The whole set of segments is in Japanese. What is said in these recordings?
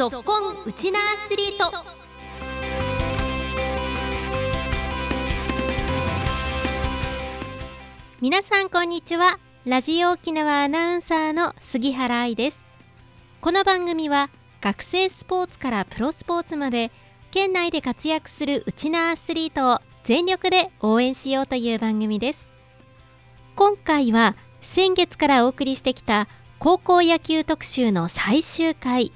ぞっこんウチナアスリート。皆さんこんにちは。ラジオ沖縄アナウンサーの杉原愛です。この番組は学生スポーツからプロスポーツまで県内で活躍するウチナアスリートを全力で応援しようという番組です。今回は先月からお送りしてきた高校野球特集の最終回。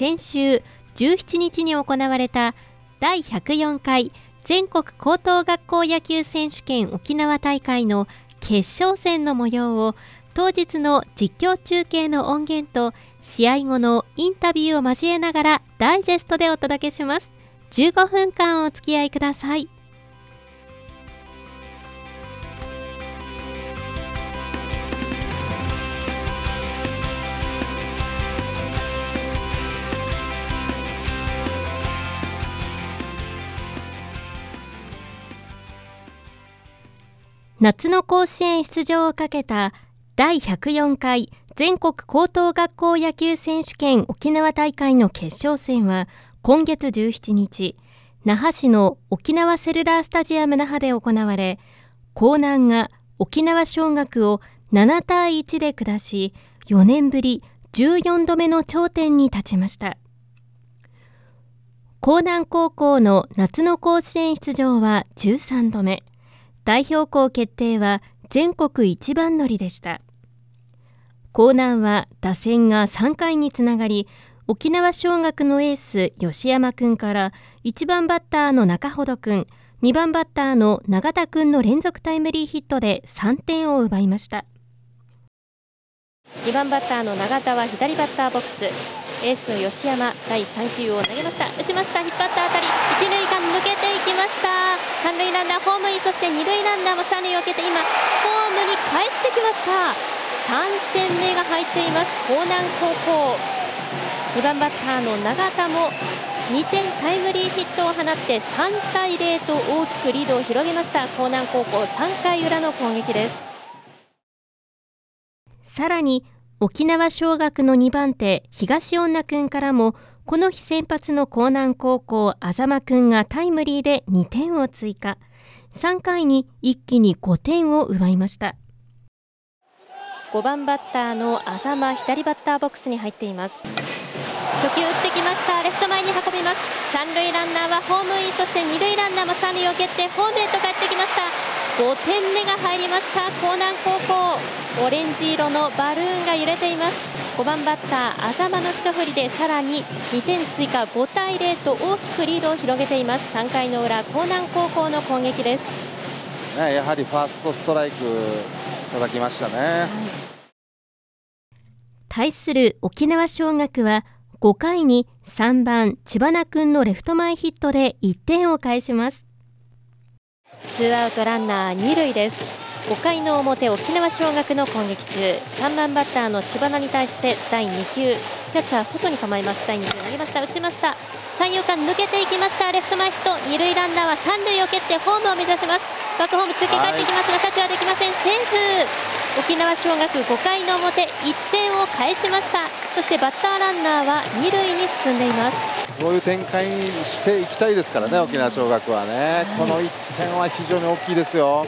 先週17日に行われた第104回全国高等学校野球選手権沖縄大会の決勝戦の模様を当日の実況中継の音源と試合後のインタビューを交えながらダイジェストでお届けします。15分間お付き合いください。夏の甲子園出場をかけた第104回全国高等学校野球選手権沖縄大会の決勝戦は今月17日那覇市の沖縄セルラースタジアム那覇で行われ江南が沖縄尚学を7対1で下し4年ぶり14度目の頂点に立ちました。江南高校の夏の甲子園出場は13度目。代表校決定は全国一番乗りでした。江南は打線が3回につながり沖縄尚学のエース吉山君から1番バッターの中程君2番バッターの永田君の連続タイムリーヒットで3点を奪いました。2番バッターの永田は左バッターボックス。エースの吉山第3球を投げました。打ちました。引っ張った当たり。一塁間抜けていきました三塁ランナーホームインそして二塁ランナーも三塁を受けて今ホームに帰ってきました。3点目が入っています。江南高校。2番バッターの永田も2点タイムリーヒットを放って3対0と大きくリードを広げました。江南高校3回裏の攻撃です。さらに沖縄尚学の2番手東恩納君からもこの日先発の江南高校あざま君がタイムリーで2点を追加。3回に一気に5点を奪いました。5番バッターのあざま左バッターボックスに入っています。初球打ってきました。レフト前に運びます。三塁ランナーはホームイン。そして二塁ランナーも三塁を蹴ってホームへと帰ってきました。5点目が入りました江南高校。オレンジ色のバルーンが揺れています。5番バッター浅間の一振りでさらに2点追加5対0と大きくリードを広げています。3回の裏江南高校の攻撃です。ね、やはりファーストストライク叩きましたね、はい、対する沖縄尚学は5回に3番千葉君のレフト前ヒットで1点を返しますツーアウトランナー2塁です。5回の表沖縄尚学の攻撃中。3番バッターの知花に対して第2球。キャッチャー外に構えます。第2球投げました。打ちました。三遊間抜けていきました。レフト前ヒット。二塁ランナーは三塁を蹴ってホームを目指します。バックホーム中継帰っていきますがタッチはできません。セーフ沖縄尚学5回の表1点を返しました。そしてバッターランナーは二塁に進んでいますそういう展開にしていきたいですからね、沖縄尚学はね、この1点は非常に大きいですよ。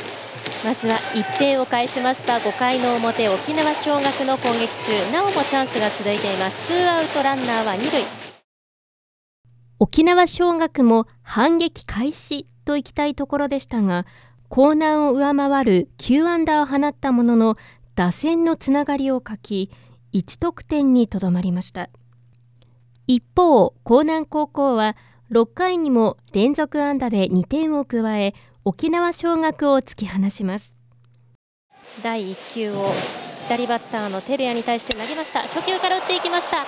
まずは1点を返しました5回の表沖縄尚学の攻撃中。なおもチャンスが続いています。ツーアウトランナーは2塁。沖縄尚学も反撃開始といきたいところでしたが江南を上回る9アンダーを放ったものの打線のつながりを欠き1得点にとどまりました一方江南高校は6回にも連続安打で2点を加え沖縄尚学を突き放します。第1球を左バッターの照屋に対して投げました。初球から打っていきました。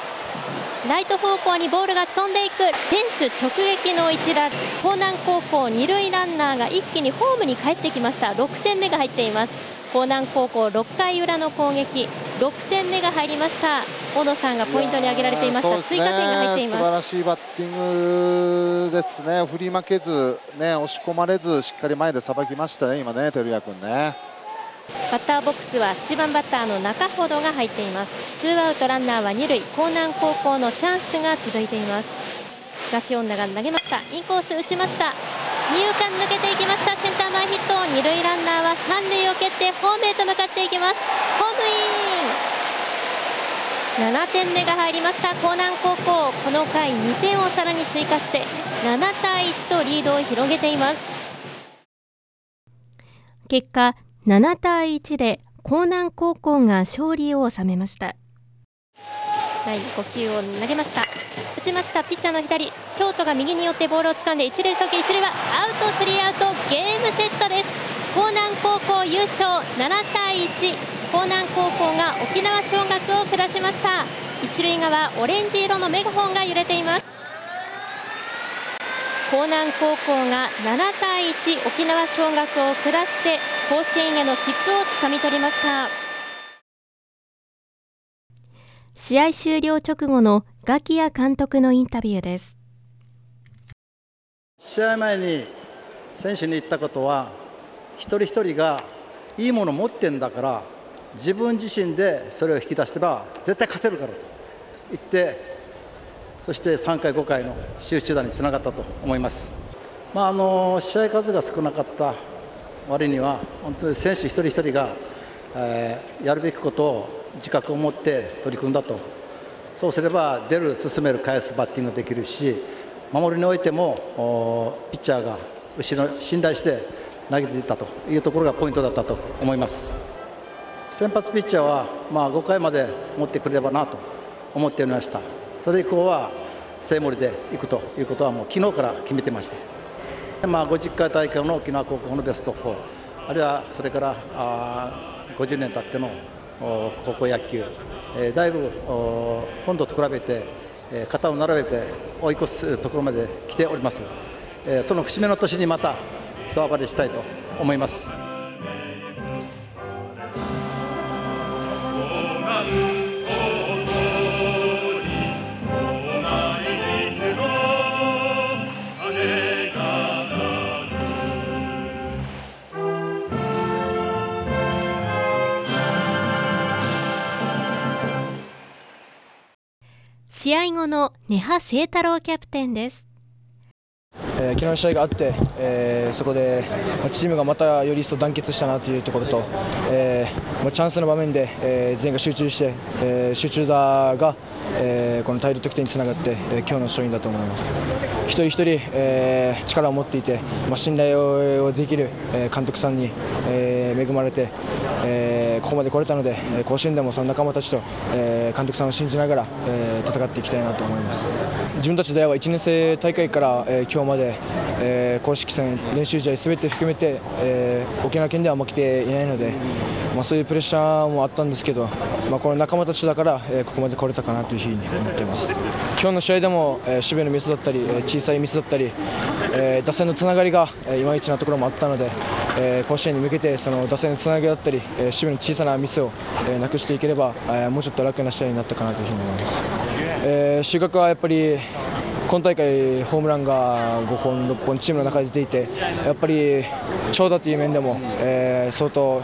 ライト方向にボールが飛んでいく。フェンス直撃の一打。江南高校二塁ランナーが一気にホームに帰ってきました。6点目が入っています。江南高校6回裏の攻撃。6点目が入りました。大野さんがポイントに挙げられていました、ね、追加点が入っています。素晴らしいバッティングですね。振り負けずね押し込まれずしっかり前でさばきましたね今ね照屋君ね。バッターボックスは1番バッターの中ほどが入っています。ツーアウトランナーは2塁。江南高校のチャンスが続いています。東恩納が投げました。インコース打ちました。二遊間抜けていきましたセンター前ヒット二塁ランナーは三塁を蹴ってホームへと向かっていきます。ホームイン。7点目が入りました江南高校。この回2点をさらに追加して7対1とリードを広げています。結果7対1で江南高校が勝利を収めました。第5球を投げました。打ちましたピッチャーの左。ショートが右に寄ってボールを掴んで一塁送球。一塁はアウトスリーアウトゲームセットです。江南高校優勝。7対1江南高校が沖縄尚学を下しました。一塁側オレンジ色のメガホンが揺れています。江南高校が7対1沖縄尚学を下して甲子園への切符をつかみ取りました。試合終了直後のガキヤ監督のインタビューです。試合前に選手に言ったことは一人一人がいいもの持ってんだから自分自身でそれを引き出せば絶対勝てるからと言ってそして3回、5回の集中打につながったと思います、まあ、あの試合数が少なかった割には本当に選手一人一人が、えー、やるべきことを自覚を持って取り組んだと。そうすれば出る、進める、返すバッティングができるし守りにおいてもピッチャーが後ろ信頼して投げていったというところがポイントだったと思います。先発ピッチャーは、まあ、5回まで持ってくれればなと思っておりました。それ以降は生盛でいくということはもう昨日から決めてまして、まあ、50回大会の沖縄高校のベスト4あるいはそれからあ50年経っての高校野球、え、だいぶ本土と比べて、えー、肩を並べて追い越すところまで来ております、え、その節目の年にまた総暴れしたいと思います。試合後の根葉清太郎キャプテンです。えー、昨日の試合があって、えー、そこで、まあ、チームがまたより一層団結したなというところと、えーまあ、チャンスの場面で、えー、全員が集中して、えー、集中打が、えー、この大量得点につながって、えー、今日の勝因だと思います。一人一人、えー、力を持っていて、まあ、信頼をできる、えー、監督さんに、えー、恵まれて、えー、ここまで来れたので甲子園でもその仲間たちと、え、監督さんを信じながら、え、戦っていきたいなと思います。自分たちでは1年生大会から、え、今日まで、え、公式戦練習試合すべて含めて、え、沖縄県では負けていないので、まあ、そういうプレッシャーもあったんですけど、まあ、この仲間たちだから、え、ここまで来れたかなというふうに思っています。今日の試合でも、え、守備のミスだったり、小さいミスだったり、え、打線のつながりが、いまいちなところもあったので、えー、甲子園に向けてその打線のつなぎだったり、えー、守備の小さなミスを、えー、なくしていければ、えー、もうちょっと楽な試合になったかなというふうに思います、えー、収穫はやっぱり今大会ホームランが5本、6本チームの中で出ていてやっぱり長打という面でも、えー、相当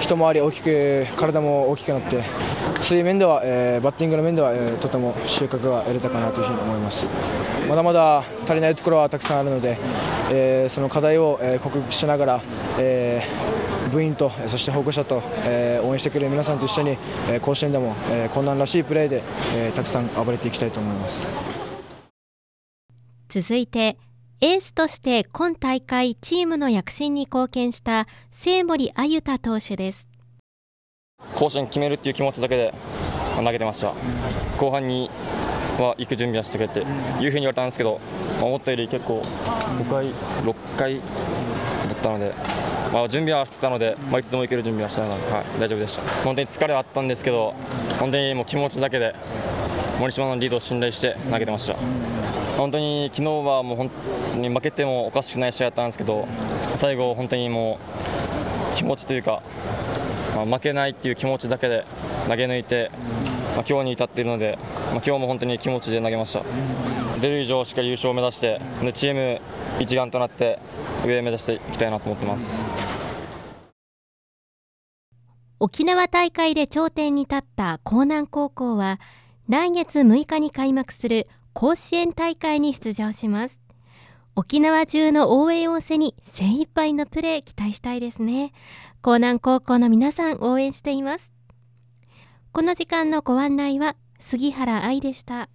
一回り大きく体も大きくなってそういう面では、えー、バッティングの面では、えー、とても収穫が得れたかなというふうに思います。まだまだ足りないところはたくさんあるので、えー、その課題を、えー、克服しながら、えー、部員とそして保護者と、えー、応援してくれる皆さんと一緒に、えー、甲子園でも、えー、困難らしいプレーで、えー、たくさん暴れていきたいと思います。続いてエースとして今大会チームの躍進に貢献した清森あゆた投手です。甲子園決めるっていう気持ちだけで投げてました。後半には行く準備はしてくれていうふうに言われたんですけど思ったより結構5回6回だったのでまあ、準備はしてたので、まあ、いつでも行ける準備はしたので、はい、大丈夫でした。本当に疲れはあったんですけど本当にもう気持ちだけで森島のリードを信頼して投げてました本当に昨日はもう本当に負けてもおかしくない試合だったんですけど最後、本当にもう気持ちというか、まあ、負けないっていう気持ちだけで投げ抜いて、まあ、今日に至っているので、まあ、今日も本当に気持ちで投げました出る以上しっかり優勝を目指してチーム一丸となって上を目指していきたいなと思ってます。沖縄大会で頂点に立った江南高校は来月6日に開幕する甲子園大会に出場します。沖縄中の応援を背に精一杯のプレー期待したいですね。江南高校の皆さん応援しています。この時間のご案内は杉原愛でした。